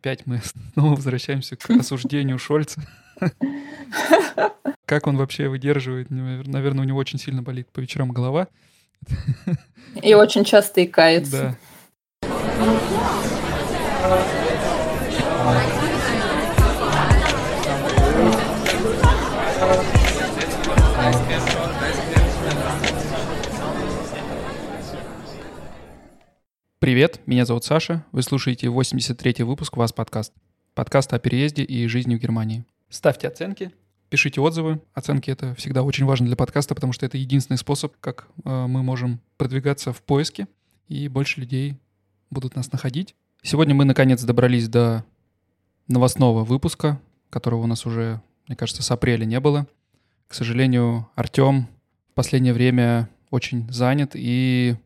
Опять мы снова возвращаемся к осуждению Шольца. Как он вообще выдерживает? Наверное, у него очень сильно болит по вечерам голова. И очень часто и кается. Да. Привет, меня зовут Саша. Вы слушаете 83-й выпуск «Вас подкаст». Подкаст о переезде и жизни в Германии. Ставьте оценки, пишите отзывы. Оценки — это всегда очень важно для подкаста, потому что это единственный способ, как э, мы можем продвигаться в поиске, и больше людей будут нас находить. Сегодня мы, наконец, добрались до новостного выпуска, которого у нас уже, мне кажется, с апреля не было. К сожалению, Артем в последнее время очень занят, и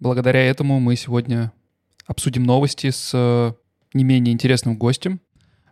Благодаря этому мы сегодня обсудим новости с э, не менее интересным гостем.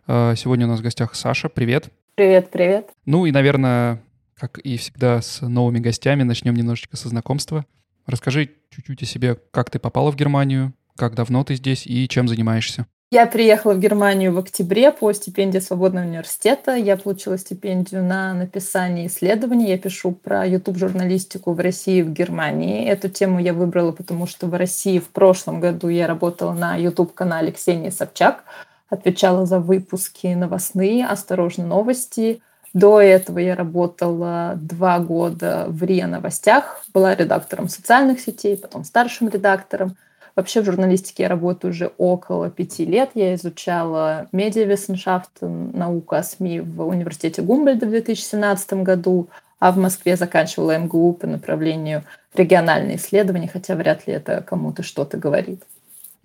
Э, сегодня у нас в гостях Саша. Привет. Привет, привет. Ну и, наверное, как и всегда с новыми гостями, начнем немножечко со знакомства. Расскажи чуть-чуть о себе, как ты попала в Германию, как давно ты здесь и чем занимаешься. Я приехала в Германию в октябре по стипендии Свободного университета. Я получила стипендию на написание исследований. Я пишу про YouTube-журналистику в России и в Германии. Эту тему я выбрала, потому что в России в прошлом году я работала на YouTube-канале Ксении Собчак, отвечала за выпуски новостные «Осторожно, новости». До этого я работала два года в РИА Новостях, была редактором социальных сетей, потом старшим редактором – Вообще в журналистике я работаю уже около пяти лет. Я изучала медиависсеншафт, науку о СМИ в университете Гумбольда в 2017 году, а в Москве заканчивала МГУ по направлению региональные исследования, хотя вряд ли это кому-то что-то говорит.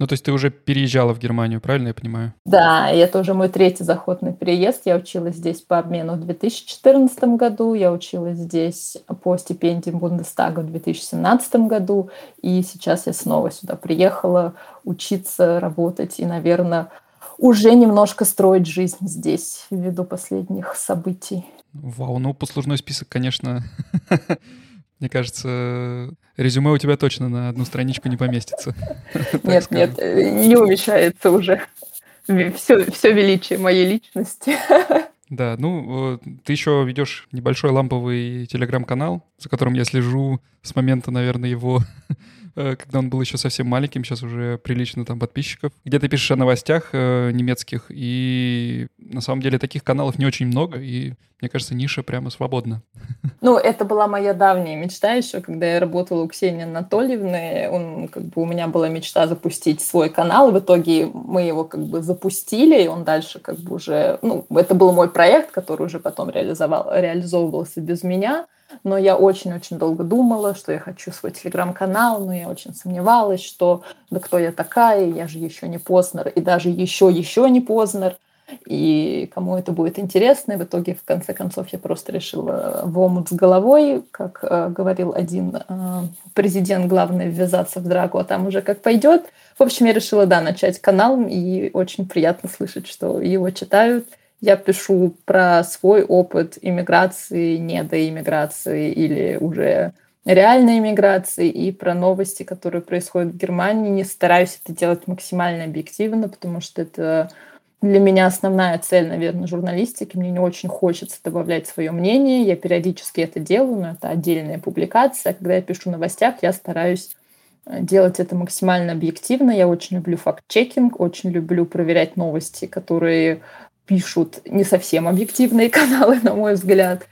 Ну, то есть ты уже переезжала в Германию, правильно я понимаю? Да, и это уже мой третий заход на переезд. Я училась здесь по обмену в 2014 году, я училась здесь по стипендиям Бундестага в 2017 году, и сейчас я снова сюда приехала учиться, работать и, наверное, уже немножко строить жизнь здесь ввиду последних событий. Вау, ну послужной список, конечно, Мне кажется, резюме у тебя точно на одну страничку не поместится. Нет, нет, не умещается уже. Все, все величие моей личности. Да, ну, ты еще ведешь небольшой ламповый телеграм-канал, за которым я слежу с момента, наверное, его Э, когда он был еще совсем маленьким, сейчас уже прилично там подписчиков, где ты пишешь о новостях э, немецких, и на самом деле таких каналов не очень много, и мне кажется, ниша прямо свободна. Ну, это была моя давняя мечта еще, когда я работала у Ксении Анатольевны. Он, как бы, у меня была мечта запустить свой канал, и в итоге мы его как бы запустили, и он дальше как бы уже... Ну, это был мой проект, который уже потом реализовал, реализовывался без меня. Но я очень-очень долго думала, что я хочу свой телеграм-канал, но я очень сомневалась, что да кто я такая, я же еще не Познер, и даже еще-еще не Познер, и кому это будет интересно. И в итоге, в конце концов, я просто решила в омут с головой, как э, говорил один э, президент, главное ввязаться в драку, а там уже как пойдет. В общем, я решила, да, начать канал, и очень приятно слышать, что его читают – я пишу про свой опыт иммиграции, недоиммиграции или уже реальной иммиграции и про новости, которые происходят в Германии. Не стараюсь это делать максимально объективно, потому что это для меня основная цель, наверное, журналистики. Мне не очень хочется добавлять свое мнение. Я периодически это делаю, но это отдельная публикация. Когда я пишу новостях, я стараюсь э, делать это максимально объективно. Я очень люблю факт-чекинг, очень люблю проверять новости, которые пишут не совсем объективные каналы, на мой взгляд.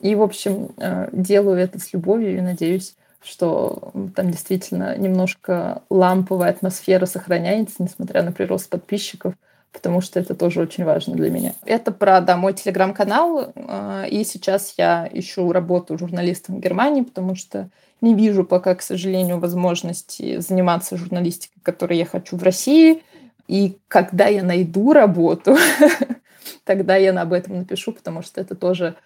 И, в общем, э, делаю это с любовью и надеюсь, что там действительно немножко ламповая атмосфера сохраняется, несмотря на прирост подписчиков, потому что это тоже очень важно для меня. Это про да, мой телеграм-канал, э, и сейчас я ищу работу журналистом в Германии, потому что не вижу пока, к сожалению, возможности заниматься журналистикой, которой я хочу в России – и когда я найду работу, тогда я об этом напишу, потому что это тоже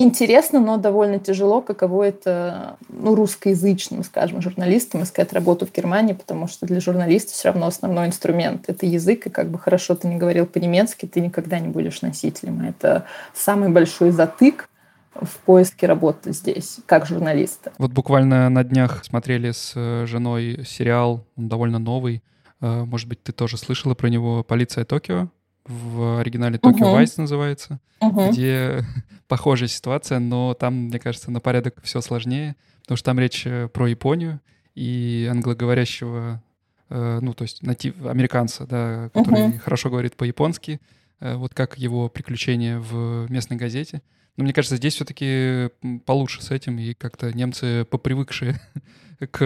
интересно, но довольно тяжело, каково это ну, русскоязычным, скажем, журналистам искать работу в Германии, потому что для журналиста все равно основной инструмент — это язык, и как бы хорошо ты не говорил по-немецки, ты никогда не будешь носителем. Это самый большой затык в поиске работы здесь, как журналиста. Вот буквально на днях смотрели с э, женой сериал, он довольно новый, может быть, ты тоже слышала про него «Полиция Токио». В оригинале «Токио uh-huh. Вайс» называется, uh-huh. где похожая ситуация, но там, мне кажется, на порядок все сложнее, потому что там речь про Японию и англоговорящего, ну, то есть натив, американца, да, который uh-huh. хорошо говорит по-японски, вот как его приключения в местной газете. Но мне кажется, здесь все-таки получше с этим, и как-то немцы попривыкшие к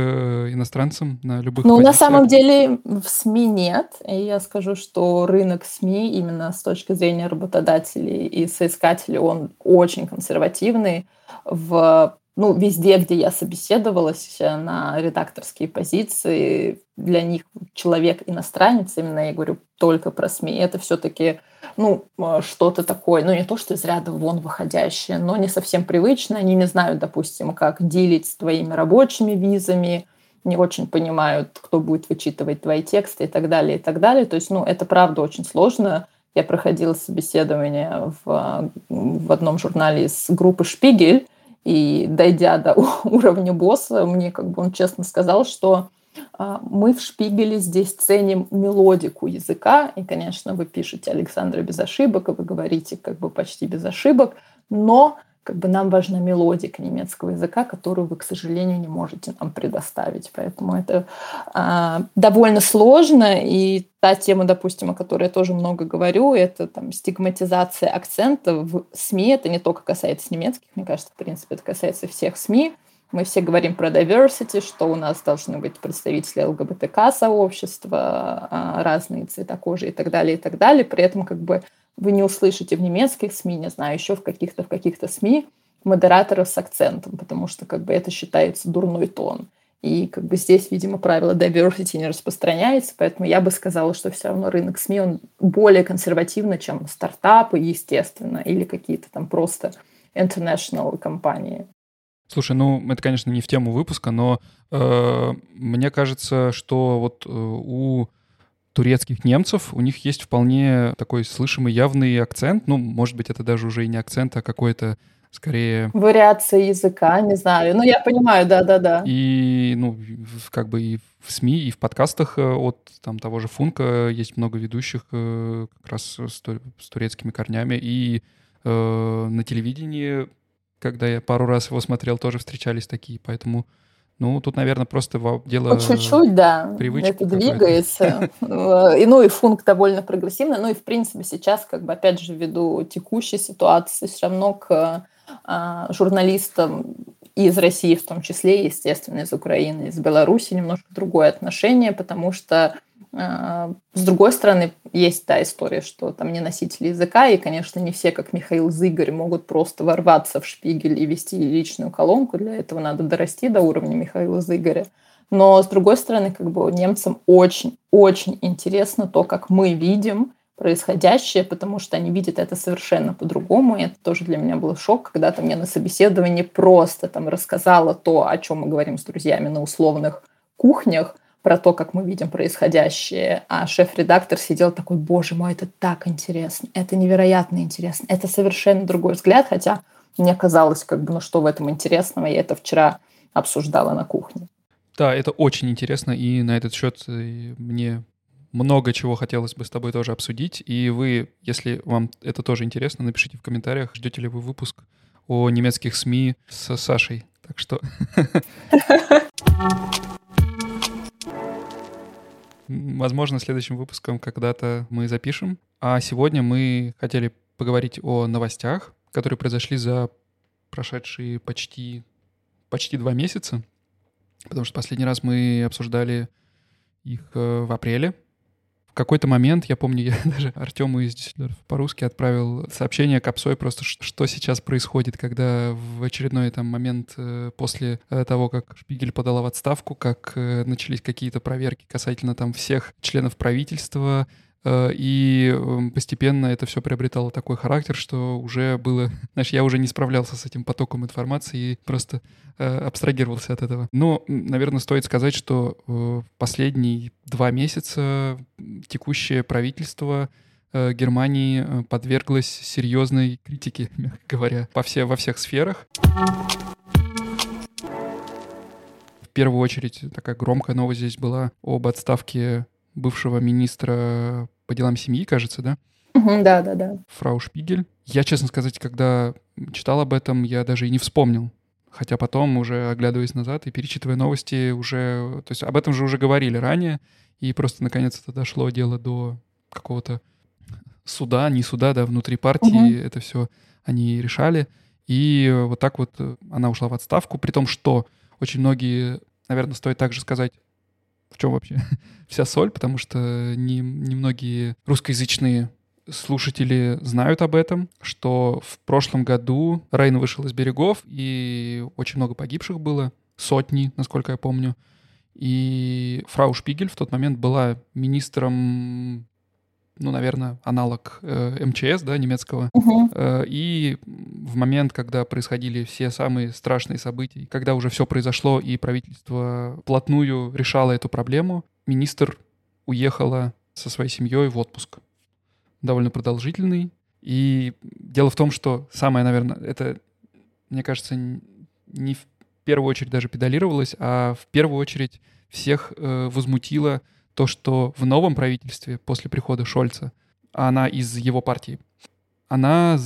иностранцам на любых Ну, позициях. на самом деле в СМИ нет. И я скажу, что рынок СМИ именно с точки зрения работодателей и соискателей, он очень консервативный. В ну, везде, где я собеседовалась на редакторские позиции, для них человек-иностранец, именно я говорю только про СМИ, это все-таки ну, что-то такое, ну, не то, что из ряда вон выходящее, но не совсем привычно. Они не знают, допустим, как делить с твоими рабочими визами, не очень понимают, кто будет вычитывать твои тексты и так далее, и так далее. То есть, ну, это правда очень сложно. Я проходила собеседование в, в одном журнале из группы «Шпигель», и дойдя до уровня босса, мне как бы он честно сказал, что а, мы в Шпигеле здесь ценим мелодику языка, и, конечно, вы пишете Александра без ошибок, и вы говорите как бы почти без ошибок, но как бы нам важна мелодика немецкого языка, которую вы, к сожалению, не можете нам предоставить. Поэтому это а, довольно сложно. И та тема, допустим, о которой я тоже много говорю, это там стигматизация акцента в СМИ. Это не только касается немецких, мне кажется, в принципе, это касается всех СМИ. Мы все говорим про diversity, что у нас должны быть представители ЛГБТК-сообщества, а, разные цвета кожи и так далее, и так далее. При этом как бы вы не услышите в немецких СМИ, не знаю, еще в каких-то в каких-то СМИ модераторов с акцентом, потому что как бы это считается дурной тон. И как бы здесь, видимо, правило diversity не распространяется, поэтому я бы сказала, что все равно рынок СМИ, он более консервативный, чем стартапы, естественно, или какие-то там просто international компании. Слушай, ну это, конечно, не в тему выпуска, но э, мне кажется, что вот э, у турецких немцев, у них есть вполне такой слышимый явный акцент. Ну, может быть, это даже уже и не акцент, а какой-то скорее... Вариация языка, не знаю. Ну, я понимаю, да-да-да. И, ну, как бы и в СМИ, и в подкастах э, от там того же Функа есть много ведущих э, как раз с, с турецкими корнями. И э, на телевидении, когда я пару раз его смотрел, тоже встречались такие. Поэтому ну, тут, наверное, просто дело... По чуть-чуть, да. Это двигается. И, ну, и функ довольно прогрессивный. Ну, и, в принципе, сейчас, как бы, опять же, ввиду текущей ситуации, все равно к а, журналистам из России в том числе, естественно, из Украины, из Беларуси немножко другое отношение, потому что с другой стороны, есть та история, что там не носители языка, и, конечно, не все, как Михаил Зыгорь, могут просто ворваться в шпигель и вести личную колонку. Для этого надо дорасти до уровня Михаила Зыгоря. Но, с другой стороны, как бы немцам очень-очень интересно то, как мы видим происходящее, потому что они видят это совершенно по-другому. И это тоже для меня был шок, когда там я на собеседовании просто там рассказала то, о чем мы говорим с друзьями на условных кухнях, про то, как мы видим происходящее, а шеф-редактор сидел такой, боже мой, это так интересно, это невероятно интересно, это совершенно другой взгляд, хотя мне казалось, как бы, ну что в этом интересного, я это вчера обсуждала на кухне. Да, это очень интересно, и на этот счет э, мне много чего хотелось бы с тобой тоже обсудить. И вы, если вам это тоже интересно, напишите в комментариях, ждете ли вы выпуск о немецких СМИ с Сашей. Так что... Возможно, следующим выпуском когда-то мы запишем. А сегодня мы хотели поговорить о новостях, которые произошли за прошедшие почти, почти два месяца. Потому что последний раз мы обсуждали их э, в апреле в какой-то момент, я помню, я даже Артему из Дюссельдорфа по-русски отправил сообщение Капсой просто, что сейчас происходит, когда в очередной там момент э, после э, того, как Шпигель подала в отставку, как э, начались какие-то проверки касательно там всех членов правительства, и эм, постепенно это все приобретало такой характер, что уже было... Знаешь, я уже не справлялся с этим потоком информации и просто э, абстрагировался от этого. Но, наверное, стоит сказать, что э, последние два месяца текущее правительство э, Германии э, подверглось серьезной критике, мягко говоря, по все, во всех сферах. В первую очередь такая громкая новость здесь была об отставке бывшего министра по делам семьи, кажется, да? да, да, да. Фрау Шпигель. Я, честно сказать, когда читал об этом, я даже и не вспомнил. Хотя потом, уже оглядываясь назад и перечитывая новости, уже... То есть об этом же уже говорили ранее, и просто наконец-то дошло дело до какого-то суда, не суда, да, внутри партии угу. это все они решали. И вот так вот она ушла в отставку, при том, что очень многие, наверное, стоит также сказать, в чем вообще вся соль, потому что не, не русскоязычные слушатели знают об этом, что в прошлом году Рейн вышел из берегов, и очень много погибших было, сотни, насколько я помню. И фрау Шпигель в тот момент была министром ну, наверное, аналог э, МЧС, да, немецкого. Угу. Э, и в момент, когда происходили все самые страшные события, когда уже все произошло и правительство плотную решало эту проблему, министр уехала со своей семьей в отпуск. Довольно продолжительный. И дело в том, что самое, наверное, это, мне кажется, не в первую очередь даже педалировалось, а в первую очередь всех э, возмутило то, что в новом правительстве после прихода Шольца, а она из его партии, она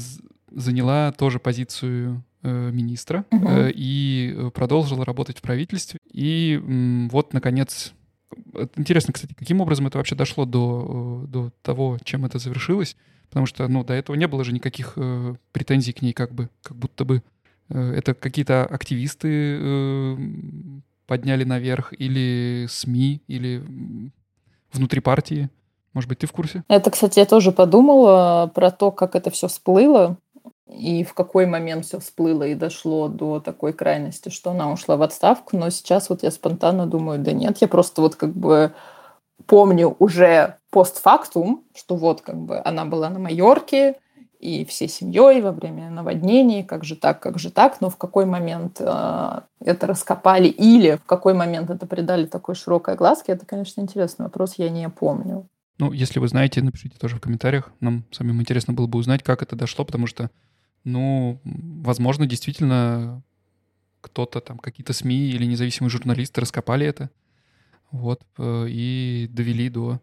заняла тоже позицию э, министра угу. э, и продолжила работать в правительстве. И м, вот, наконец, интересно, кстати, каким образом это вообще дошло до, э, до того, чем это завершилось, потому что, ну, до этого не было же никаких э, претензий к ней, как бы, как будто бы э, это какие-то активисты э, подняли наверх, или СМИ, или внутри партии? Может быть, ты в курсе? Это, кстати, я тоже подумала про то, как это все всплыло и в какой момент все всплыло и дошло до такой крайности, что она ушла в отставку. Но сейчас вот я спонтанно думаю, да нет, я просто вот как бы помню уже постфактум, что вот как бы она была на Майорке, и всей семьей во время наводнений, как же так, как же так, но в какой момент э, это раскопали или в какой момент это придали такой широкой огласке, это, конечно, интересный вопрос, я не помню. Ну, если вы знаете, напишите тоже в комментариях. Нам самим интересно было бы узнать, как это дошло, потому что, ну, возможно, действительно кто-то там, какие-то СМИ или независимые журналисты раскопали это, вот, э, и довели до,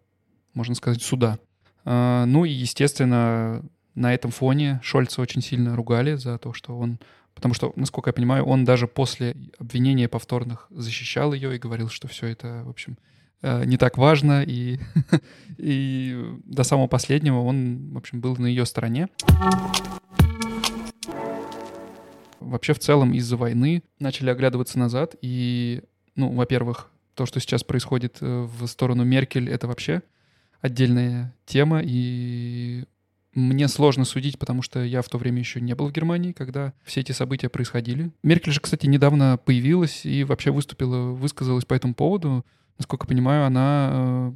можно сказать, суда. Э, ну и, естественно, на этом фоне Шольца очень сильно ругали за то, что он... Потому что, насколько я понимаю, он даже после обвинения повторных защищал ее и говорил, что все это, в общем, э, не так важно. И, и до самого последнего он, в общем, был на ее стороне. Вообще, в целом, из-за войны начали оглядываться назад. И, ну, во-первых, то, что сейчас происходит э, в сторону Меркель, это вообще отдельная тема. И мне сложно судить, потому что я в то время еще не был в Германии, когда все эти события происходили. Меркель же, кстати, недавно появилась и вообще выступила, высказалась по этому поводу. Насколько понимаю, она э,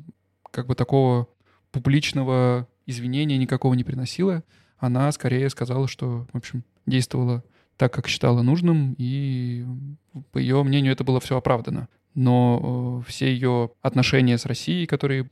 как бы такого публичного извинения никакого не приносила. Она скорее сказала, что, в общем, действовала так, как считала нужным, и по ее мнению это было все оправдано но э, все ее отношения с Россией, которые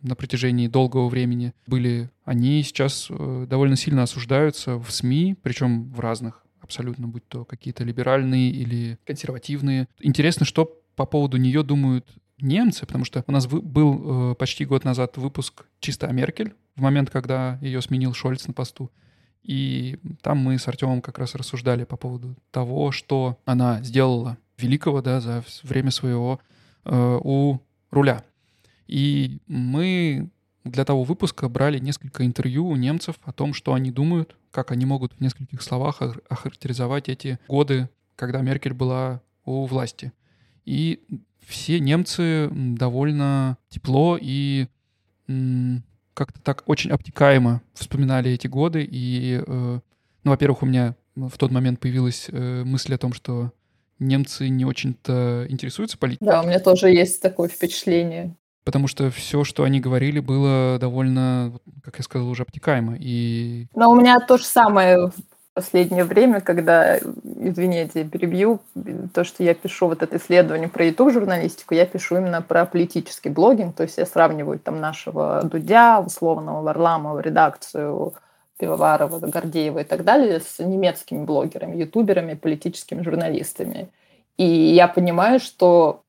на протяжении долгого времени были, они сейчас э, довольно сильно осуждаются в СМИ, причем в разных абсолютно, будь то какие-то либеральные или консервативные. Интересно, что по поводу нее думают немцы, потому что у нас был э, почти год назад выпуск «Чисто о Меркель», в момент, когда ее сменил Шольц на посту. И там мы с Артемом как раз рассуждали по поводу того, что она сделала великого, да, за время своего э, у руля. И мы для того выпуска брали несколько интервью у немцев о том, что они думают, как они могут в нескольких словах охарактеризовать эти годы, когда Меркель была у власти. И все немцы довольно тепло и как-то так очень обтекаемо вспоминали эти годы. И, э, ну, во-первых, у меня в тот момент появилась э, мысль о том, что немцы не очень-то интересуются политикой. Да, у меня тоже есть такое впечатление. Потому что все, что они говорили, было довольно, как я сказал, уже обтекаемо. И... Но у меня то же самое в последнее время, когда, извините, перебью, то, что я пишу вот это исследование про YouTube-журналистику, я пишу именно про политический блогинг, то есть я сравниваю там нашего Дудя, условного Варламова, редакцию Пивоварова, Гордеева и так далее с немецкими блогерами, ютуберами, политическими журналистами. И я понимаю, что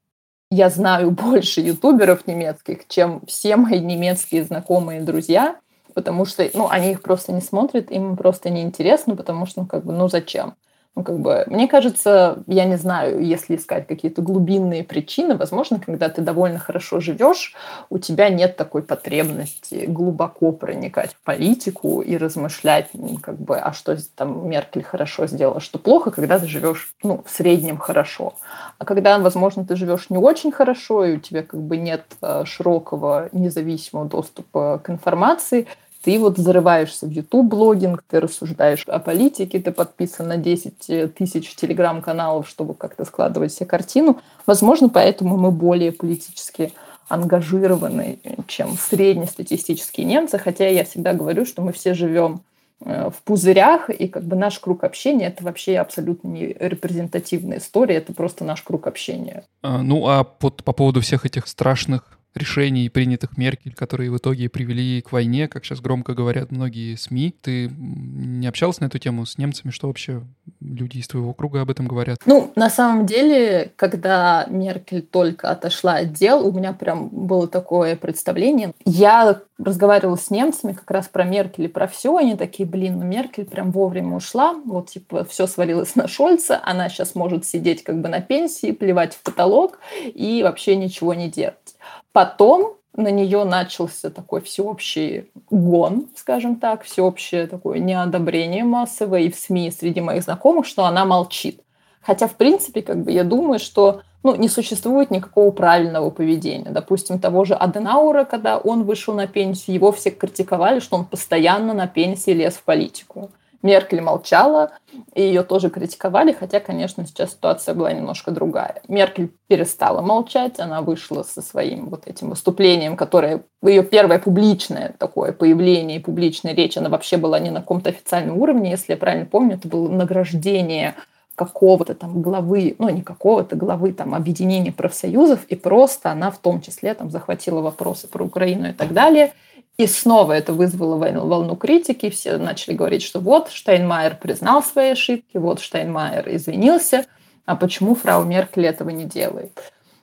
я знаю больше ютуберов немецких, чем все мои немецкие знакомые друзья, потому что, ну, они их просто не смотрят, им просто не интересно, потому что, ну, как бы, ну, зачем? Ну, как бы, мне кажется, я не знаю, если искать какие-то глубинные причины, возможно, когда ты довольно хорошо живешь, у тебя нет такой потребности глубоко проникать в политику и размышлять, как бы, а что там Меркель хорошо сделала, что плохо, когда ты живешь, ну, в среднем хорошо. А когда, возможно, ты живешь не очень хорошо, и у тебя как бы нет э, широкого независимого доступа к информации, ты вот зарываешься в YouTube-блогинг, ты рассуждаешь о политике, ты подписан на 10 тысяч телеграм-каналов, чтобы как-то складывать себе картину. Возможно, поэтому мы более политически ангажированы, чем среднестатистические немцы, хотя я всегда говорю, что мы все живем э, в пузырях, и как бы наш круг общения это вообще абсолютно не репрезентативная история, это просто наш круг общения. А, ну а под, по поводу всех этих страшных решений, принятых Меркель, которые в итоге привели к войне, как сейчас громко говорят многие СМИ. Ты не общался на эту тему с немцами? Что вообще люди из твоего круга об этом говорят? Ну, на самом деле, когда Меркель только отошла от дел, у меня прям было такое представление. Я разговаривала с немцами как раз про Меркель и про все. Они такие, блин, ну Меркель прям вовремя ушла. Вот, типа, все свалилось на Шольца. Она сейчас может сидеть как бы на пенсии, плевать в потолок и вообще ничего не делать. Потом на нее начался такой всеобщий гон, скажем так, всеобщее такое неодобрение массовое и в СМИ среди моих знакомых, что она молчит. Хотя, в принципе, как бы я думаю, что ну, не существует никакого правильного поведения. Допустим, того же Аденаура, когда он вышел на пенсию, его все критиковали, что он постоянно на пенсии лез в политику. Меркель молчала, и ее тоже критиковали, хотя, конечно, сейчас ситуация была немножко другая. Меркель перестала молчать, она вышла со своим вот этим выступлением, которое ее первое публичное такое появление публичная речь, она вообще была не на каком-то официальном уровне, если я правильно помню, это было награждение какого-то там главы, ну не какого-то главы там объединения профсоюзов, и просто она в том числе там захватила вопросы про Украину и так далее – и снова это вызвало волну критики. Все начали говорить, что вот Штайнмайер признал свои ошибки, вот Штайнмайер извинился, а почему фрау Меркель этого не делает?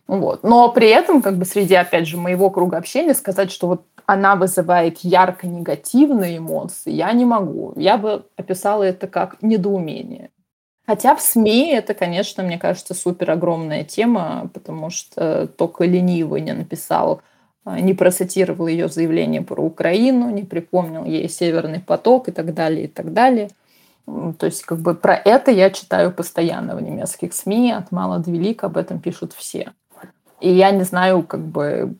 Вот. Но при этом, как бы среди, опять же, моего круга общения сказать, что вот она вызывает ярко негативные эмоции, я не могу. Я бы описала это как недоумение. Хотя в СМИ это, конечно, мне кажется, супер огромная тема, потому что только ленивый не написал не процитировал ее заявление про Украину, не припомнил ей Северный поток и так далее, и так далее. То есть как бы про это я читаю постоянно в немецких СМИ, от мала до велика об этом пишут все. И я не знаю, как бы,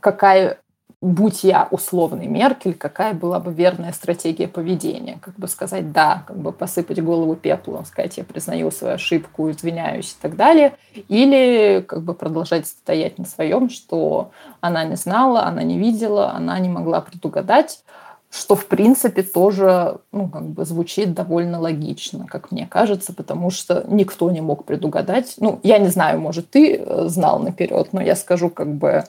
какая будь я условный Меркель, какая была бы верная стратегия поведения? Как бы сказать «да», как бы посыпать голову пеплом, сказать «я признаю свою ошибку, извиняюсь» и так далее. Или как бы продолжать стоять на своем, что она не знала, она не видела, она не могла предугадать, что в принципе тоже ну, как бы звучит довольно логично, как мне кажется, потому что никто не мог предугадать. Ну, я не знаю, может, ты э, знал наперед, но я скажу как бы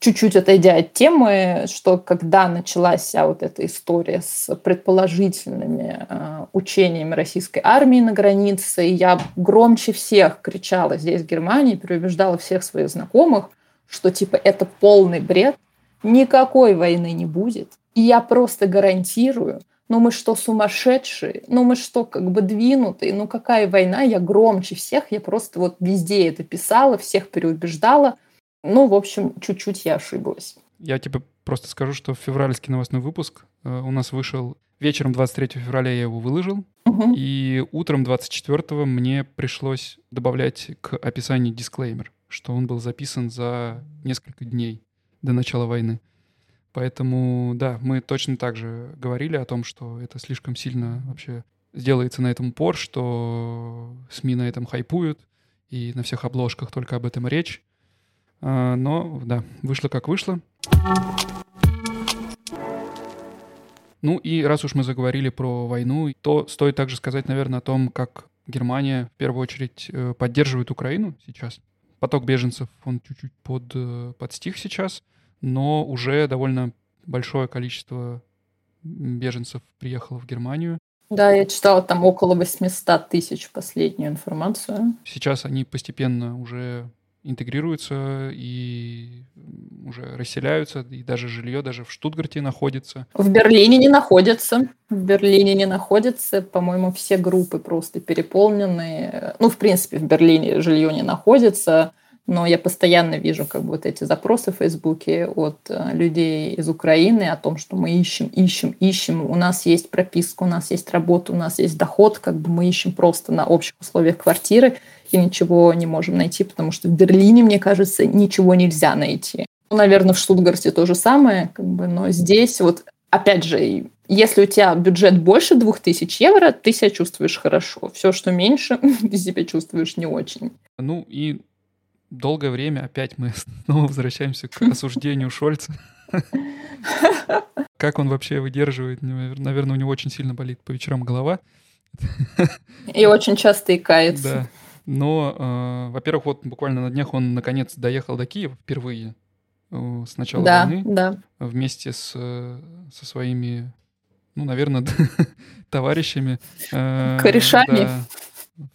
чуть-чуть отойдя от темы, что когда началась вся вот эта история с предположительными э, учениями российской армии на границе, я громче всех кричала здесь, в Германии, переубеждала всех своих знакомых, что типа это полный бред, никакой войны не будет. И я просто гарантирую, ну мы что, сумасшедшие? Ну мы что, как бы двинутые? Ну какая война? Я громче всех, я просто вот везде это писала, всех переубеждала – ну, в общем, чуть-чуть я ошиблась. Я тебе просто скажу, что февральский новостной выпуск э, у нас вышел вечером 23 февраля, я его выложил, угу. и утром 24 мне пришлось добавлять к описанию дисклеймер, что он был записан за несколько дней до начала войны. Поэтому, да, мы точно так же говорили о том, что это слишком сильно вообще сделается на этом упор, что СМИ на этом хайпуют, и на всех обложках только об этом речь. А, но, да, вышло как вышло. Ну и раз уж мы заговорили про войну, то стоит также сказать, наверное, о том, как Германия в первую очередь э, поддерживает Украину сейчас. Поток беженцев, он чуть-чуть под, э, подстих сейчас, но уже довольно большое количество беженцев приехало в Германию. Да, я читала там около 800 тысяч последнюю информацию. Сейчас они постепенно уже интегрируются и уже расселяются, и даже жилье даже в Штутгарте находится. В Берлине не находится. В Берлине не находится. По-моему, все группы просто переполнены. Ну, в принципе, в Берлине жилье не находится но я постоянно вижу как бы вот эти запросы в Фейсбуке от э, людей из Украины о том, что мы ищем, ищем, ищем, у нас есть прописка, у нас есть работа, у нас есть доход, как бы мы ищем просто на общих условиях квартиры и ничего не можем найти, потому что в Берлине, мне кажется, ничего нельзя найти. Ну, наверное, в Штутгарте то же самое, как бы, но здесь вот опять же, если у тебя бюджет больше 2000 евро, ты себя чувствуешь хорошо. Все, что меньше, ты себя чувствуешь не очень. Ну и долгое время опять мы снова возвращаемся к осуждению Шольца. Как он вообще выдерживает? Наверное, у него очень сильно болит по вечерам голова. И очень часто и кается. Да. Но, э, во-первых, вот буквально на днях он наконец доехал до Киева впервые э, с начала да, войны. Да. Вместе с, со своими, ну, наверное, товарищами. Э, Корешами. Да,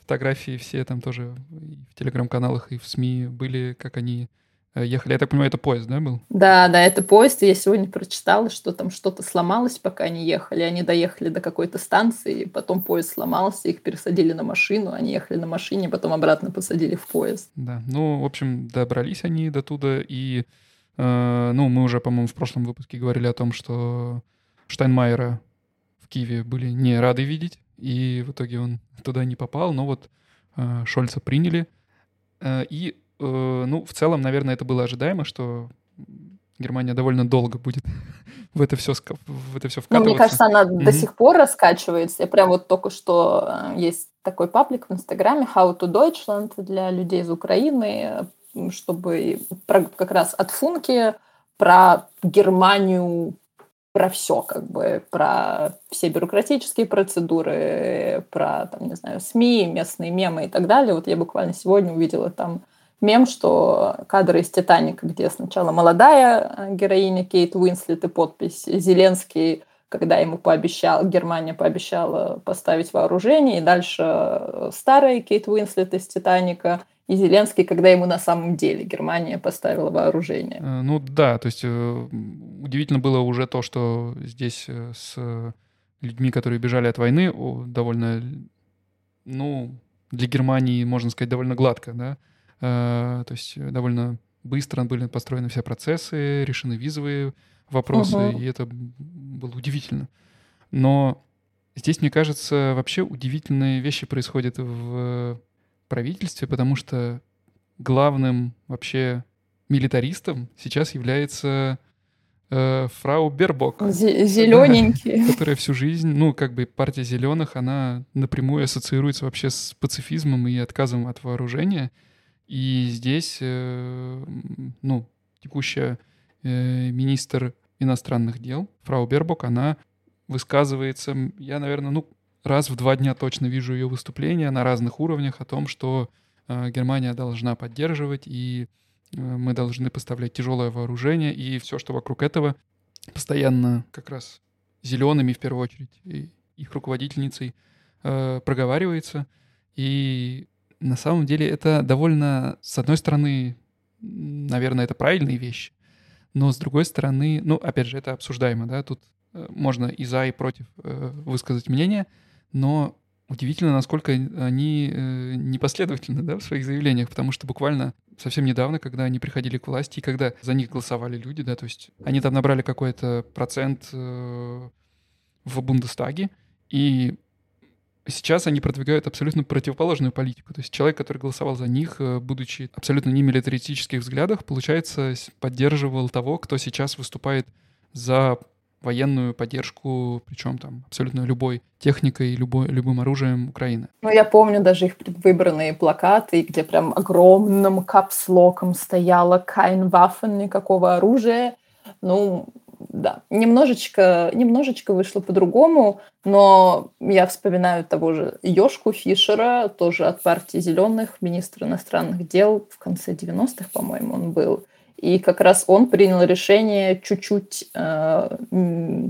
фотографии все там тоже в телеграм-каналах и в СМИ были, как они э, ехали. Я так понимаю, это поезд, да, был? Да, да, это поезд. И я сегодня прочитала, что там что-то сломалось, пока они ехали. Они доехали до какой-то станции, потом поезд сломался, их пересадили на машину, они ехали на машине, потом обратно посадили в поезд. Да, ну, в общем, добрались они до туда, и, э, ну, мы уже, по-моему, в прошлом выпуске говорили о том, что Штайнмайера в Киеве были не рады видеть, и в итоге он туда не попал, но вот э, Шольца приняли. Э, и, э, ну, в целом, наверное, это было ожидаемо, что Германия довольно долго будет в это все, в это все вкатываться. Ну, мне кажется, она mm-hmm. до сих пор раскачивается. Я прям вот только что э, есть такой паблик в Инстаграме How to Deutschland для людей из Украины, чтобы про, как раз от Функи про Германию про все, как бы, про все бюрократические процедуры, про, там, не знаю, СМИ, местные мемы и так далее. Вот я буквально сегодня увидела там мем, что кадры из «Титаника», где сначала молодая э, героиня Кейт Уинслет и подпись «Зеленский», когда ему пообещал, Германия пообещала поставить вооружение, и дальше э, старая Кейт Уинслет из «Титаника», и Зеленский, когда ему на самом деле Германия поставила вооружение. Э, ну да, то есть удивительно было уже то, что здесь с людьми, которые бежали от войны, довольно, ну, для Германии, можно сказать, довольно гладко, да, то есть довольно быстро были построены все процессы, решены визовые вопросы, угу. и это было удивительно. Но здесь, мне кажется, вообще удивительные вещи происходят в правительстве, потому что главным вообще милитаристом сейчас является э, фрау Бербок. Зелененький. Которая всю жизнь, ну, как бы партия зеленых, она напрямую ассоциируется вообще с пацифизмом и отказом от вооружения. И здесь, э, ну, текущая э, министр иностранных дел, фрау Бербок, она высказывается, я, наверное, ну, раз в два дня точно вижу ее выступления на разных уровнях о том, что э, Германия должна поддерживать, и мы должны поставлять тяжелое вооружение, и все, что вокруг этого, постоянно как раз зелеными в первую очередь, их руководительницей проговаривается. И на самом деле это довольно, с одной стороны, наверное, это правильные вещи, но с другой стороны, ну, опять же, это обсуждаемо, да, тут э, можно и за, и против э, высказать мнение — но удивительно, насколько они э, непоследовательны да, в своих заявлениях, потому что буквально совсем недавно, когда они приходили к власти, и когда за них голосовали люди, да, то есть они там набрали какой-то процент в Бундестаге, и сейчас они продвигают абсолютно противоположную политику. То есть человек, который голосовал за них, э, будучи абсолютно не милитаристических взглядах, получается, поддерживал того, кто сейчас выступает за военную поддержку, причем там абсолютно любой техникой, любой, любым оружием Украины. Ну, я помню даже их предвыборные плакаты, где прям огромным капслоком стояло «Кайн Waffen», никакого оружия. Ну, да, немножечко, немножечко вышло по-другому, но я вспоминаю того же Ёшку Фишера, тоже от партии «Зеленых», министр иностранных дел в конце 90-х, по-моему, он был. И как раз он принял решение чуть-чуть э,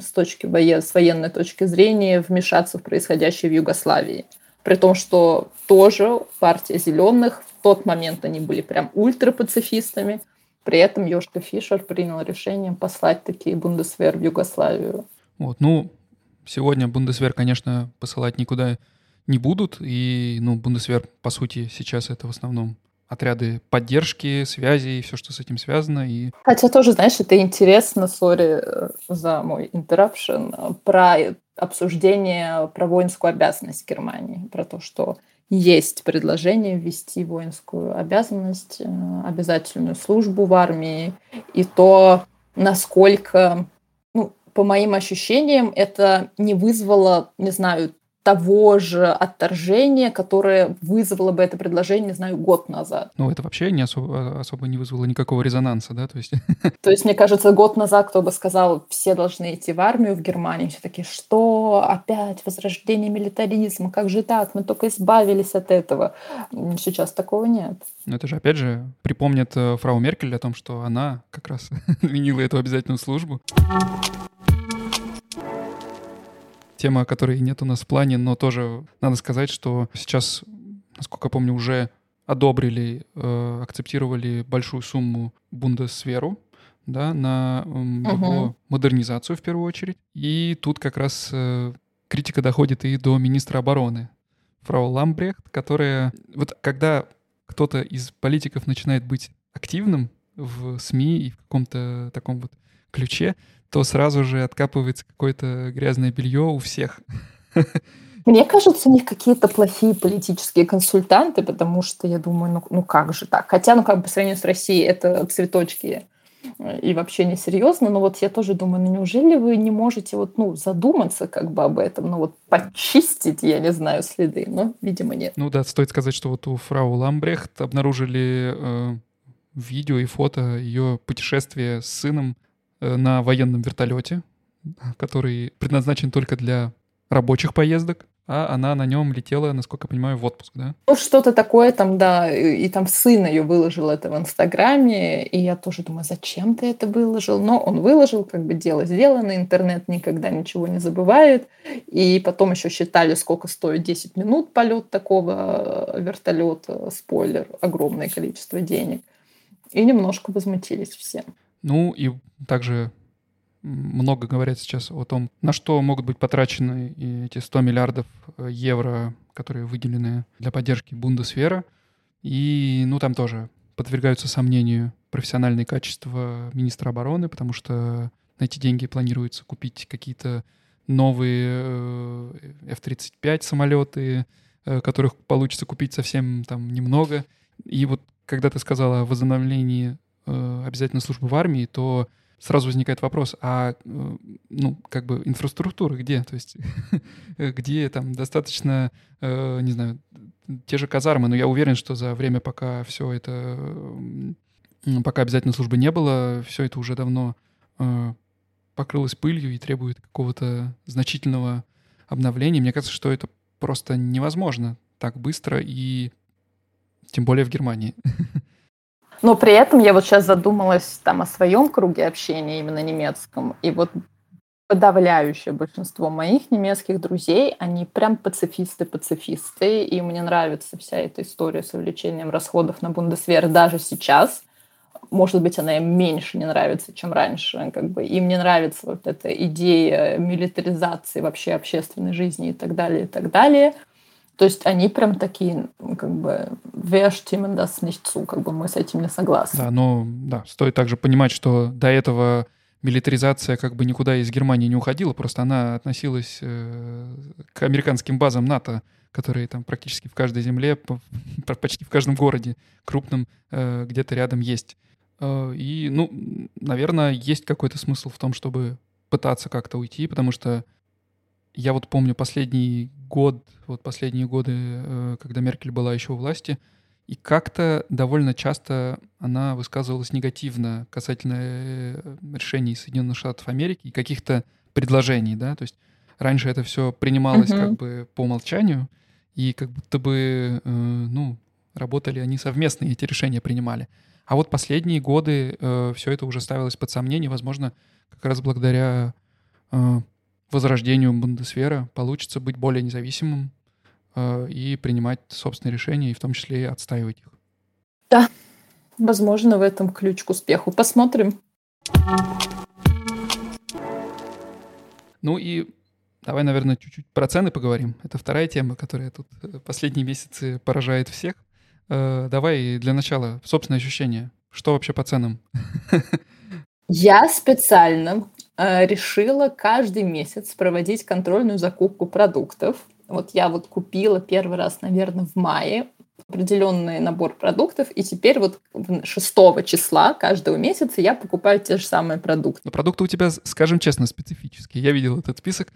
с, точки воен, с военной точки зрения вмешаться в происходящее в Югославии. При том, что тоже партия зеленых тот момент они были прям ультрапацифистами. При этом Йошка Фишер принял решение послать такие бундесвер в Югославию. Вот, ну, сегодня бундесвер, конечно, посылать никуда не будут, и, ну, бундесвер, по сути, сейчас это в основном отряды поддержки, связи и все, что с этим связано. И... Хотя тоже, знаешь, это интересно, сори э, за мой interruption, про обсуждение про воинскую обязанность Германии, про то, что есть предложение ввести воинскую обязанность, э, обязательную службу в армии, и то, насколько, ну, по моим ощущениям, это не вызвало, не знаю, того же отторжения, которое вызвало бы это предложение, не знаю, год назад. Ну, это вообще не особо, особо не вызвало никакого резонанса, да? То есть... То есть, мне кажется, год назад кто бы сказал, все должны идти в армию в Германии, все такие, что опять возрождение милитаризма, как же так, мы только избавились от этого. Сейчас такого нет. Но это же, опять же, припомнит э, фрау Меркель о том, что она как раз винила эту обязательную службу тема, которой нет у нас в плане, но тоже надо сказать, что сейчас, насколько я помню, уже одобрили, э, акцептировали большую сумму Бундесверу, да, на э, его модернизацию в первую очередь. И тут как раз э, критика доходит и до министра обороны, фрау Ламбрехт, которая... Вот когда кто-то из политиков начинает быть активным в СМИ и в каком-то таком вот ключе, то сразу же откапывается какое-то грязное белье у всех. Мне кажется, у них какие-то плохие политические консультанты, потому что я думаю, ну, ну как же так? Хотя, ну как бы по сравнению с Россией, это цветочки и вообще не серьезно, но вот я тоже думаю, ну неужели вы не можете вот, ну, задуматься как бы об этом, ну вот почистить, я не знаю, следы, но, видимо, нет. Ну да, стоит сказать, что вот у фрау Ламбрехт обнаружили э, видео и фото ее путешествия с сыном Э, на военном вертолете, который предназначен только для рабочих поездок, а она на нем летела, насколько я понимаю, в отпуск, да? Ну, что-то такое там, да, и, и там сын ее выложил это в Инстаграме, и я тоже думаю, зачем ты это выложил? Но он выложил, как бы дело сделано, интернет никогда ничего не забывает, и потом еще считали, сколько стоит 10 минут полет такого э, вертолета, спойлер, огромное количество денег, и немножко возмутились все. Ну и также много говорят сейчас о том, на что могут быть потрачены эти 100 миллиардов э, евро, которые выделены для поддержки Бундесвера. И, ну, там тоже подвергаются сомнению профессиональные качества министра обороны, потому что на эти деньги планируется купить какие-то новые э, F-35 самолеты, э, которых получится купить совсем там немного. И вот когда ты сказала о возобновлении обязательно службы в армии, то сразу возникает вопрос, а э, ну, как бы инфраструктура где? То есть где там достаточно, э, не знаю, те же казармы, но я уверен, что за время, пока все это, пока обязательно службы не было, все это уже давно э, покрылось пылью и требует какого-то значительного обновления. Мне кажется, что это просто невозможно так быстро и тем более в Германии. Но при этом я вот сейчас задумалась там о своем круге общения, именно немецком. И вот подавляющее большинство моих немецких друзей, они прям пацифисты-пацифисты, и мне нравится вся эта история с увеличением расходов на Бундесвер даже сейчас. Может быть, она им меньше не нравится, чем раньше. Как бы. Им не нравится вот эта идея милитаризации вообще общественной жизни и так далее, и так далее. То есть они прям такие, как бы, stimmen das nicht zu, как бы мы с этим не согласны. Да, но да, стоит также понимать, что до этого милитаризация как бы никуда из Германии не уходила, просто она относилась э, к американским базам НАТО, которые там практически в каждой земле, почти в каждом городе крупном э, где-то рядом есть. Э, и, ну, наверное, есть какой-то смысл в том, чтобы пытаться как-то уйти, потому что я вот помню последний год, вот последние годы, э, когда Меркель была еще у власти, и как-то довольно часто она высказывалась негативно касательно э, решений Соединенных Штатов Америки и каких-то предложений, да, то есть раньше это все принималось uh-huh. как бы по умолчанию, и как будто бы, э, ну, работали они совместно, и эти решения принимали. А вот последние годы э, все это уже ставилось под сомнение, возможно, как раз благодаря э, возрождению Бундесвера получится быть более независимым э, и принимать собственные решения, и в том числе и отстаивать их. Да, возможно, в этом ключ к успеху. Посмотрим. Ну и давай, наверное, чуть-чуть про цены поговорим. Это вторая тема, которая тут э, последние месяцы поражает всех. Э, давай для начала собственное ощущение. Что вообще по ценам? Я специально решила каждый месяц проводить контрольную закупку продуктов. Вот я вот купила первый раз, наверное, в мае определенный набор продуктов, и теперь вот 6 числа каждого месяца я покупаю те же самые продукты. Но продукты у тебя, скажем честно, специфические. Я видел этот список.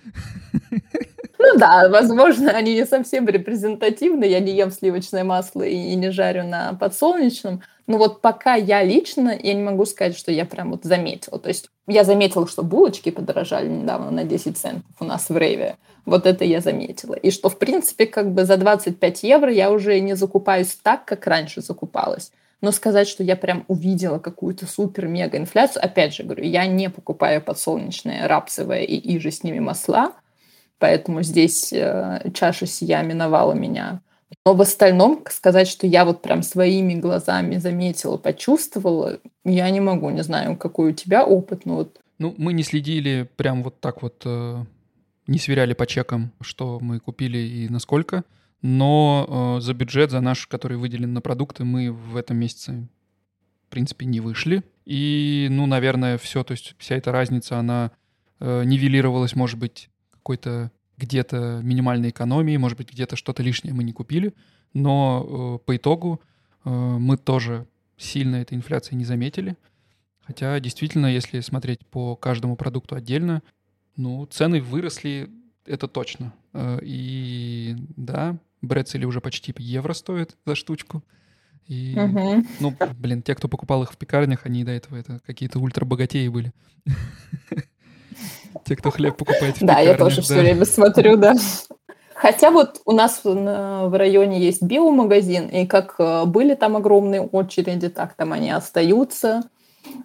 Ну да, возможно, они не совсем репрезентативны. Я не ем сливочное масло и не жарю на подсолнечном. Но вот пока я лично, я не могу сказать, что я прям вот заметила. То есть я заметила, что булочки подорожали недавно на 10 центов у нас в Рейве. Вот это я заметила. И что, в принципе, как бы за 25 евро я уже не закупаюсь так, как раньше закупалась. Но сказать, что я прям увидела какую-то супер-мега инфляцию, опять же говорю, я не покупаю подсолнечное, рапсовое и иже с ними масла, поэтому здесь э, чаша сия миновала меня. Но в остальном сказать, что я вот прям своими глазами заметила, почувствовала, я не могу. Не знаю, какой у тебя опыт, но вот... Ну, мы не следили прям вот так вот, э, не сверяли по чекам, что мы купили и насколько. Но э, за бюджет, за наш, который выделен на продукты, мы в этом месяце, в принципе, не вышли. И, ну, наверное, все, то есть вся эта разница, она э, нивелировалась, может быть, какой-то где-то минимальной экономии, может быть, где-то что-то лишнее мы не купили, но э, по итогу э, мы тоже сильно этой инфляции не заметили. Хотя действительно, если смотреть по каждому продукту отдельно, ну, цены выросли, это точно. Э, и да, брецели уже почти евро стоят за штучку. И, угу. ну, блин, те, кто покупал их в пекарнях, они до этого это какие-то ультрабогатеи были. Те, кто хлеб покупает в Да, я тоже все время смотрю, да. Хотя вот у нас в районе есть биомагазин, и как э, были там огромные очереди, так там они остаются.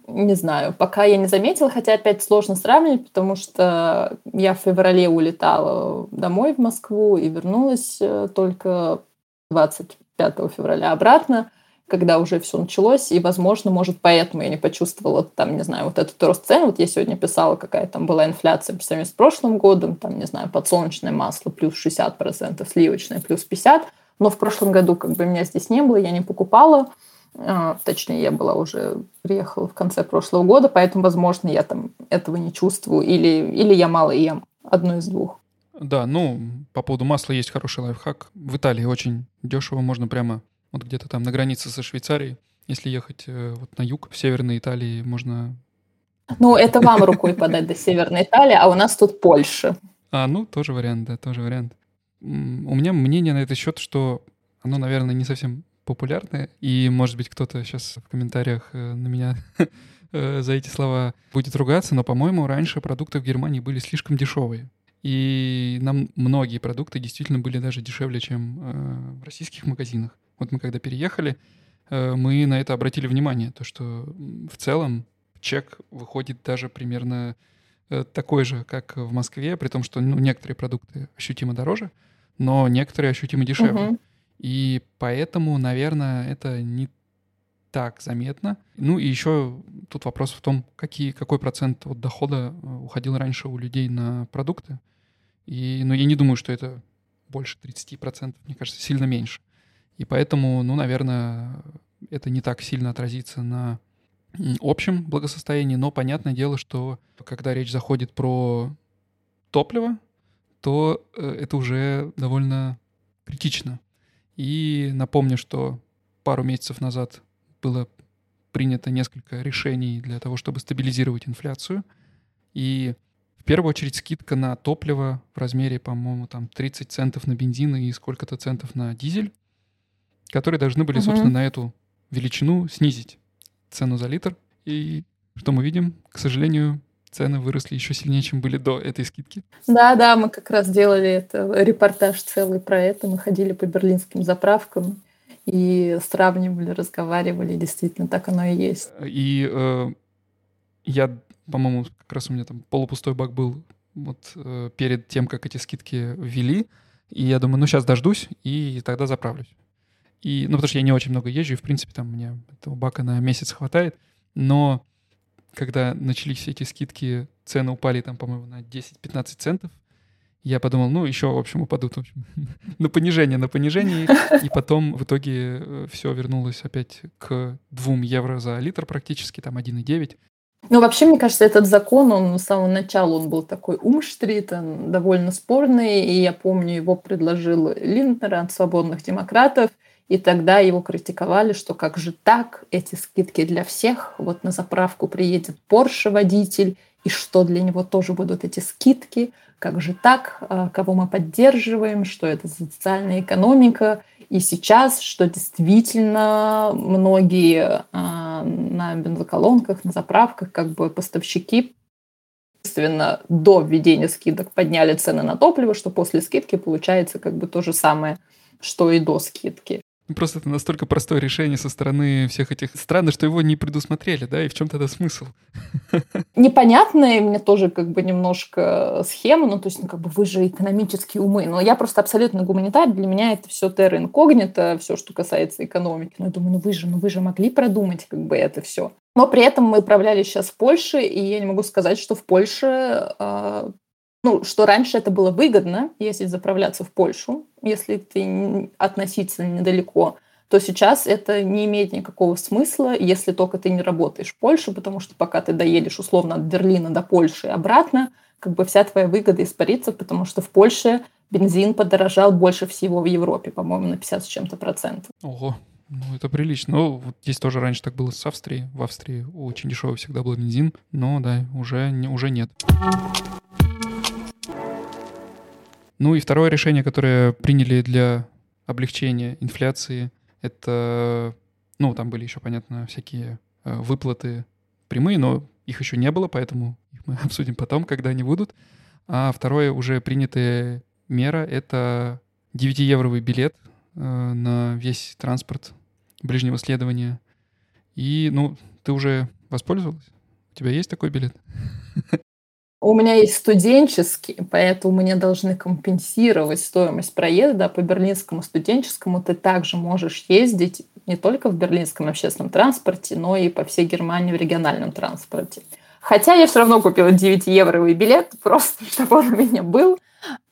Не знаю, пока я не заметила, хотя опять сложно сравнивать, потому что я в феврале улетала домой в Москву и вернулась э, только 25 февраля обратно когда уже все началось, и, возможно, может, поэтому я не почувствовала, там, не знаю, вот этот рост цен. Вот я сегодня писала, какая там была инфляция по сравнению с прошлым годом, там, не знаю, подсолнечное масло плюс 60%, сливочное плюс 50%, но в прошлом году как бы меня здесь не было, я не покупала, а, точнее, я была уже, приехала в конце прошлого года, поэтому, возможно, я там этого не чувствую, или, или я мало ем, одно из двух. Да, ну, по поводу масла есть хороший лайфхак. В Италии очень дешево, можно прямо вот где-то там на границе со Швейцарией. Если ехать э, вот на юг, в Северной Италии, можно... Ну, это вам рукой подать до Северной Италии, а у нас тут Польша. А, ну, тоже вариант, да, тоже вариант. У меня мнение на этот счет, что оно, наверное, не совсем популярное, и, может быть, кто-то сейчас в комментариях э, на меня э, за эти слова будет ругаться, но, по-моему, раньше продукты в Германии были слишком дешевые. И нам многие продукты действительно были даже дешевле, чем в российских магазинах. Вот мы когда переехали, э, мы на это обратили внимание, то что в целом чек выходит даже примерно э, такой же, как в Москве, при том, что ну, некоторые продукты ощутимо дороже, но некоторые ощутимо дешевле. Угу. И поэтому, наверное, это не так заметно. Ну и еще тут вопрос в том, какие, какой процент от дохода э, уходил раньше у людей на продукты. И, ну, я не думаю, что это больше 30%, мне кажется, сильно меньше. И поэтому, ну, наверное, это не так сильно отразится на общем благосостоянии, но понятное дело, что когда речь заходит про топливо, то э, это уже довольно критично. И напомню, что пару месяцев назад было принято несколько решений для того, чтобы стабилизировать инфляцию. И в первую очередь скидка на топливо в размере, по-моему, там 30 центов на бензин и сколько-то центов на дизель которые должны были, угу. собственно, на эту величину снизить цену за литр. И что мы видим? К сожалению, цены выросли еще сильнее, чем были до этой скидки. Да, да, мы как раз делали это, репортаж целый про это. Мы ходили по берлинским заправкам и сравнивали, разговаривали. Действительно, так оно и есть. И э, я, по-моему, как раз у меня там полупустой бак был вот э, перед тем, как эти скидки ввели. И я думаю, ну сейчас дождусь и тогда заправлюсь. И, ну, потому что я не очень много езжу, и, в принципе, там мне этого бака на месяц хватает. Но когда начались эти скидки, цены упали там, по-моему, на 10-15 центов, я подумал, ну, еще, в общем, упадут в общем, на понижение, на понижение. И потом в итоге э, все вернулось опять к 2 евро за литр практически, там 1,9. Ну, вообще, мне кажется, этот закон, он с самого начала он был такой умштрит, он довольно спорный, и я помню, его предложил Линднер от свободных демократов, и тогда его критиковали, что как же так, эти скидки для всех, вот на заправку приедет Porsche водитель, и что для него тоже будут эти скидки, как же так, а, кого мы поддерживаем, что это социальная экономика. И сейчас, что действительно многие а, на бензоколонках, на заправках, как бы поставщики, естественно, до введения скидок подняли цены на топливо, что после скидки получается как бы то же самое, что и до скидки. Ну, просто это настолько простое решение со стороны всех этих стран, что его не предусмотрели, да, и в чем тогда смысл? Непонятная мне тоже как бы немножко схема, ну, то есть, ну, как бы вы же экономические умы, но я просто абсолютно гуманитарий, для меня это все терра инкогнито, все, что касается экономики. Ну, я думаю, ну вы же, ну вы же могли продумать как бы это все. Но при этом мы управляли сейчас в Польше, и я не могу сказать, что в Польше э, ну, что раньше это было выгодно, если заправляться в Польшу, если ты относительно недалеко, то сейчас это не имеет никакого смысла, если только ты не работаешь в Польше, потому что пока ты доедешь условно от Берлина до Польши и обратно, как бы вся твоя выгода испарится, потому что в Польше бензин подорожал больше всего в Европе, по-моему, на 50 с чем-то процентов. Ого, ну, это прилично. Ну, вот здесь тоже раньше так было с Австрией. В Австрии очень дешевый всегда был бензин, но да, уже, уже нет. Ну и второе решение, которое приняли для облегчения инфляции, это, ну, там были еще, понятно, всякие э, выплаты прямые, но их еще не было, поэтому их мы обсудим потом, когда они будут. А второе уже принятая мера — это 9-евровый билет э, на весь транспорт ближнего следования. И, ну, ты уже воспользовалась? У тебя есть такой билет? У меня есть студенческий, поэтому мне должны компенсировать стоимость проезда. По берлинскому студенческому ты также можешь ездить не только в берлинском общественном транспорте, но и по всей Германии в региональном транспорте. Хотя я все равно купила 9-евровый билет, просто чтобы он у меня был.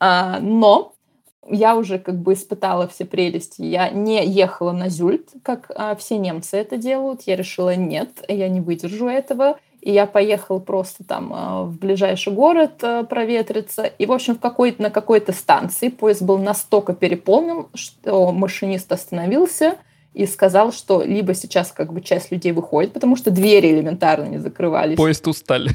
А, но я уже как бы испытала все прелести. Я не ехала на Зюльт, как а, все немцы это делают. Я решила, нет, я не выдержу этого и я поехал просто там э, в ближайший город э, проветриться. И, в общем, в какой на какой-то станции поезд был настолько переполнен, что машинист остановился и сказал, что либо сейчас как бы часть людей выходит, потому что двери элементарно не закрывались. Поезд устали.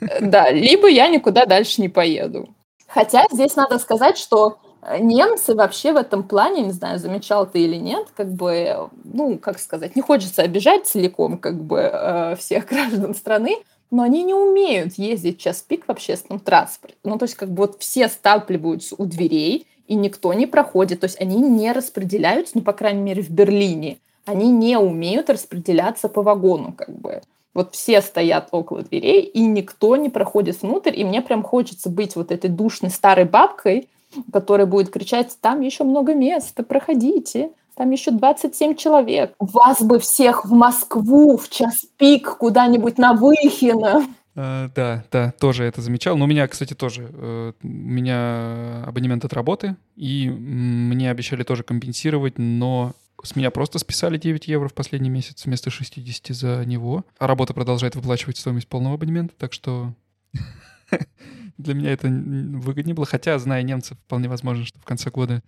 Э, да, либо я никуда дальше не поеду. Хотя здесь надо сказать, что немцы вообще в этом плане, не знаю, замечал ты или нет, как бы, ну, как сказать, не хочется обижать целиком, как бы, э, всех граждан страны, но они не умеют ездить час пик в общественном транспорте. Ну, то есть, как бы вот все сталкиваются у дверей, и никто не проходит. То есть они не распределяются, ну, по крайней мере, в Берлине. Они не умеют распределяться по вагону, как бы. Вот все стоят около дверей, и никто не проходит внутрь, и мне прям хочется быть вот этой душной старой бабкой, который будет кричать, там еще много места, проходите, там еще 27 человек. Вас бы всех в Москву в час пик куда-нибудь на Выхино. Uh, да, да, тоже это замечал. Но у меня, кстати, тоже. Uh, у меня абонемент от работы, и мне обещали тоже компенсировать, но с меня просто списали 9 евро в последний месяц вместо 60 за него. А работа продолжает выплачивать стоимость полного абонемента, так что для меня это выгоднее было. Хотя, зная немцев, вполне возможно, что в конце года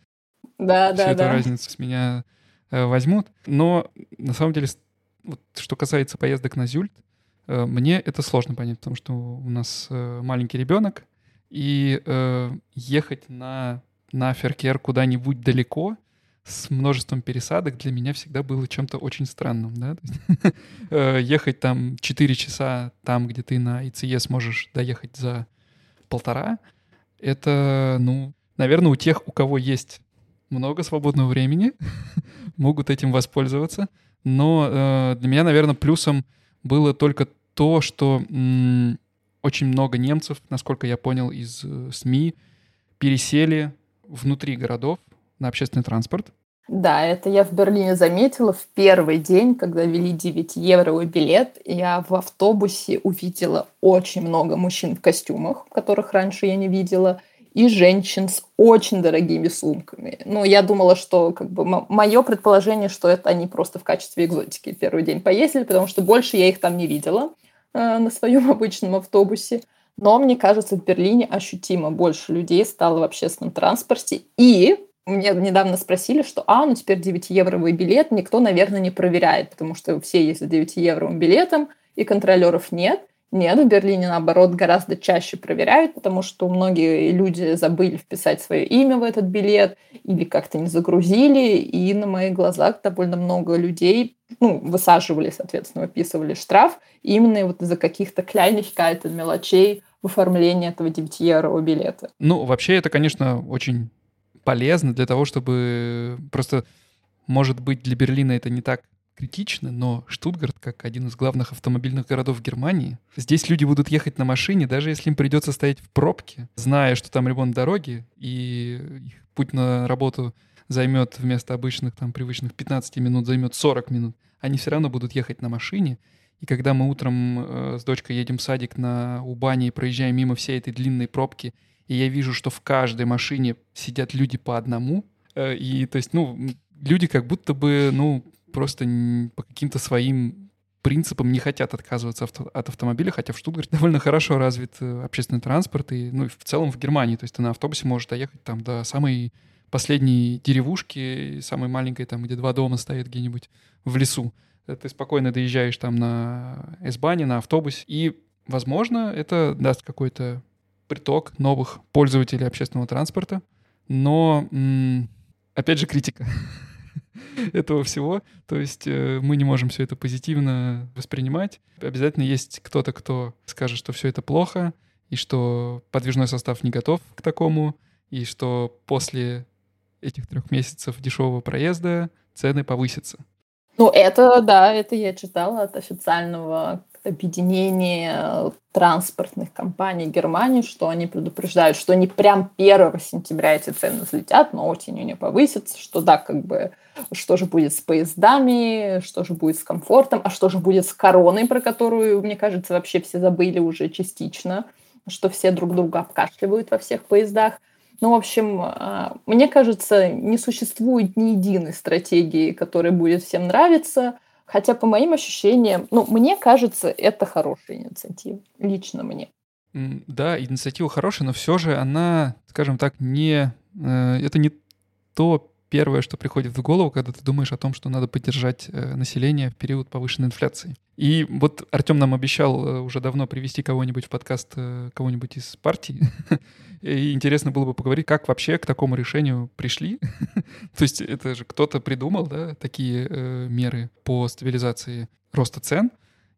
да, всю да, эту да. разницу с меня э, возьмут. Но на самом деле, вот, что касается поездок на Зюльт, э, мне это сложно понять, потому что у нас э, маленький ребенок, и э, ехать на, на Феркер куда-нибудь далеко с множеством пересадок для меня всегда было чем-то очень странным. Да? Э, ехать там 4 часа там, где ты на ИЦЕ сможешь доехать за полтора, это, ну, наверное, у тех, у кого есть много свободного времени, могут этим воспользоваться. Но э, для меня, наверное, плюсом было только то, что м, очень много немцев, насколько я понял из э, СМИ, пересели внутри городов на общественный транспорт. Да, это я в Берлине заметила в первый день, когда ввели 9 евровый билет. Я в автобусе увидела очень много мужчин в костюмах, которых раньше я не видела, и женщин с очень дорогими сумками. Ну, я думала, что как бы мое предположение, что это они просто в качестве экзотики первый день поездили, потому что больше я их там не видела э, на своем обычном автобусе. Но мне кажется, в Берлине ощутимо больше людей стало в общественном транспорте. И мне недавно спросили, что, а, ну теперь 9-евровый билет никто, наверное, не проверяет, потому что все ездят 9-евровым билетом, и контролеров нет. Нет, в Берлине, наоборот, гораздо чаще проверяют, потому что многие люди забыли вписать свое имя в этот билет или как-то не загрузили, и на моих глазах довольно много людей ну, высаживали, соответственно, выписывали штраф именно вот из-за каких-то кляничка, мелочей в оформлении этого 9-еврового билета. Ну, вообще, это, конечно, очень полезно для того, чтобы просто, может быть, для Берлина это не так критично, но Штутгарт, как один из главных автомобильных городов Германии, здесь люди будут ехать на машине, даже если им придется стоять в пробке, зная, что там ремонт дороги, и их путь на работу займет вместо обычных там привычных 15 минут, займет 40 минут, они все равно будут ехать на машине. И когда мы утром э, с дочкой едем в садик на Убане и проезжаем мимо всей этой длинной пробки, и я вижу, что в каждой машине сидят люди по одному, э, и то есть, ну, люди как будто бы, ну, просто по каким-то своим принципам не хотят отказываться авто, от автомобиля, хотя в Штутгарте довольно хорошо развит э, общественный транспорт, и, ну, и в целом в Германии, то есть ты на автобусе можешь доехать там до самой последней деревушки, самой маленькой, там, где два дома стоят где-нибудь в лесу. Э, ты спокойно доезжаешь там на S-бане, на автобусе, и, возможно, это даст какой-то приток новых пользователей общественного транспорта, но, опять же, критика этого всего. То есть э, мы не можем все это позитивно воспринимать. Обязательно есть кто-то, кто скажет, что все это плохо, и что подвижной состав не готов к такому, и что после этих трех месяцев дешевого проезда цены повысятся. Ну, это, да, это я читала от официального объединения транспортных компаний Германии, что они предупреждают, что не прям 1 сентября эти цены взлетят, но осенью не повысятся, что да, как бы, что же будет с поездами, что же будет с комфортом, а что же будет с короной, про которую, мне кажется, вообще все забыли уже частично, что все друг друга обкашливают во всех поездах. Ну, в общем, а, мне кажется, не существует ни единой стратегии, которая будет всем нравиться. Хотя, по моим ощущениям, ну, мне кажется, это хорошая инициатива. Лично мне. Да, инициатива хорошая, но все же она, скажем так, не... Э, это не то первое, что приходит в голову, когда ты думаешь о том, что надо поддержать э, население в период повышенной инфляции. И вот Артем нам обещал э, уже давно привести кого-нибудь в подкаст, э, кого-нибудь из партии. И интересно было бы поговорить, как вообще к такому решению пришли. То есть это же кто-то придумал, да, такие меры по стабилизации роста цен.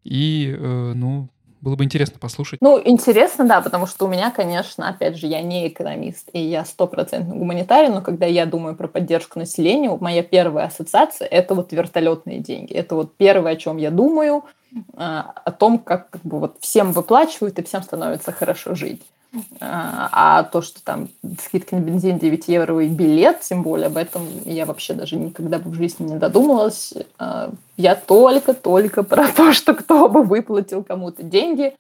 И, ну, было бы интересно послушать. Ну, интересно, да, потому что у меня, конечно, опять же, я не экономист, и я стопроцентно гуманитарий, но когда я думаю про поддержку населения, моя первая ассоциация – это вот вертолетные деньги. Это вот первое, о чем я думаю, а, о том, как, как бы вот всем выплачивают и всем становится хорошо жить. А, а то, что там скидки на бензин 9 евро и билет, тем более об этом я вообще даже никогда бы в жизни не додумалась. А, я только-только про то, что кто бы выплатил кому-то деньги.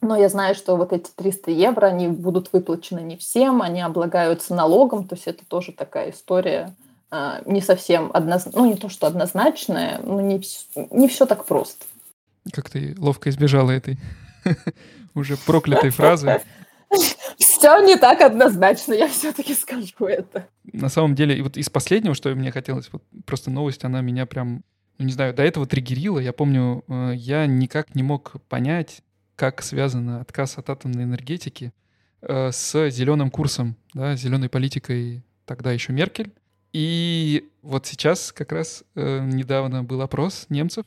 Но я знаю, что вот эти 300 евро, они будут выплачены не всем, они облагаются налогом, то есть это тоже такая история а, не совсем однозначная, ну не то, что однозначная, но не, не все так просто. Как ты ловко избежала этой уже проклятой фразы. Все не так однозначно, я все-таки скажу это. На самом деле, вот из последнего, что мне хотелось, вот просто новость, она меня прям, ну не знаю, до этого триггерила. Я помню, э, я никак не мог понять, как связан отказ от атомной энергетики э, с зеленым курсом, да, зеленой политикой тогда еще Меркель. И вот сейчас как раз э, недавно был опрос немцев,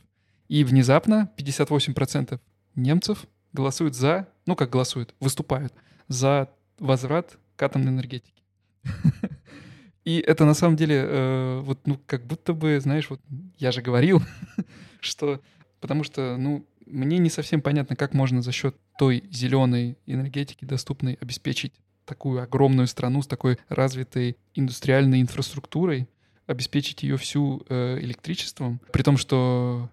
и внезапно 58% немцев голосуют за, ну как голосуют, выступают за возврат к атомной энергетике. И это на самом деле э, вот ну как будто бы, знаешь, вот я же говорил, что потому что ну мне не совсем понятно, как можно за счет той зеленой энергетики доступной обеспечить такую огромную страну с такой развитой индустриальной инфраструктурой, обеспечить ее всю э, электричеством, при том, что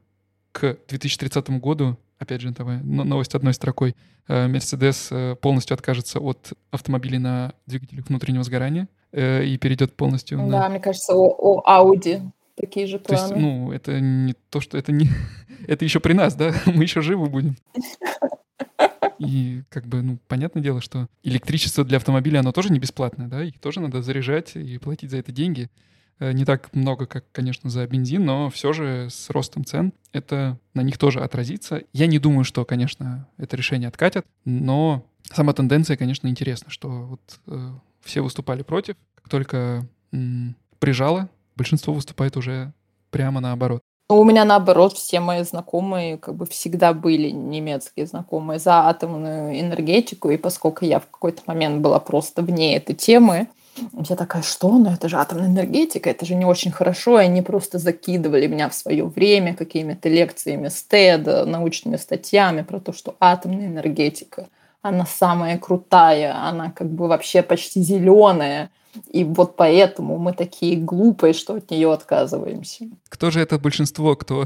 к 2030 году, опять же, давай, новость одной строкой, э, Mercedes э, полностью откажется от автомобилей на двигателях внутреннего сгорания э, и перейдет полностью да, на... Да, мне кажется, о, о Audi такие же планы. То есть, ну, это не то, что это не... это еще при нас, да? Мы еще живы будем. И как бы, ну, понятное дело, что электричество для автомобиля, оно тоже не бесплатное, да? Их тоже надо заряжать и платить за это деньги. Э, не так много, как, конечно, за бензин, но все же с ростом цен это на них тоже отразится. Я не думаю, что, конечно, это решение откатят, но сама тенденция, конечно, интересна, что вот э, все выступали против, как только м, прижало, большинство выступает уже прямо наоборот. Ну, у меня наоборот, все мои знакомые как бы всегда были немецкие знакомые за атомную энергетику, и поскольку я в какой-то момент была просто вне этой темы, я такая, что? Ну это же атомная энергетика, это же не очень хорошо. И они просто закидывали меня в свое время какими-то лекциями с TED, научными статьями про то, что атомная энергетика, она самая крутая, она как бы вообще почти зеленая. И вот поэтому мы такие глупые, что от нее отказываемся. Кто же это большинство, кто,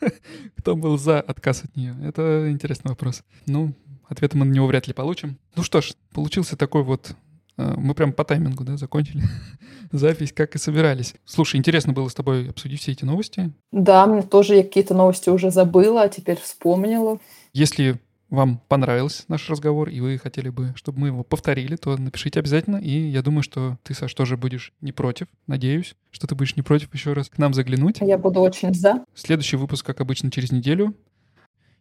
кто был за отказ от нее? Это интересный вопрос. Ну, ответа мы на него вряд ли получим. Ну что ж, получился такой вот мы прям по таймингу, да, закончили запись, как и собирались. Слушай, интересно было с тобой обсудить все эти новости. Да, мне тоже я какие-то новости уже забыла, а теперь вспомнила. Если вам понравился наш разговор, и вы хотели бы, чтобы мы его повторили, то напишите обязательно. И я думаю, что ты, Саш, тоже будешь не против. Надеюсь, что ты будешь не против еще раз к нам заглянуть. Я буду очень за. Следующий выпуск, как обычно, через неделю.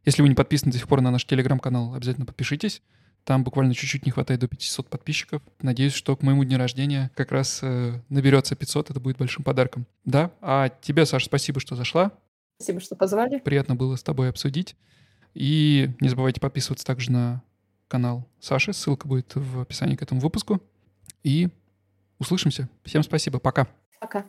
Если вы не подписаны до сих пор на наш телеграм-канал, обязательно подпишитесь. Там буквально чуть-чуть не хватает до 500 подписчиков. Надеюсь, что к моему дню рождения как раз э, наберется 500. Это будет большим подарком. Да. А тебе, Саша, спасибо, что зашла. Спасибо, что позвали. Приятно было с тобой обсудить. И не забывайте подписываться также на канал Саши. Ссылка будет в описании к этому выпуску. И услышимся. Всем спасибо. Пока. Пока.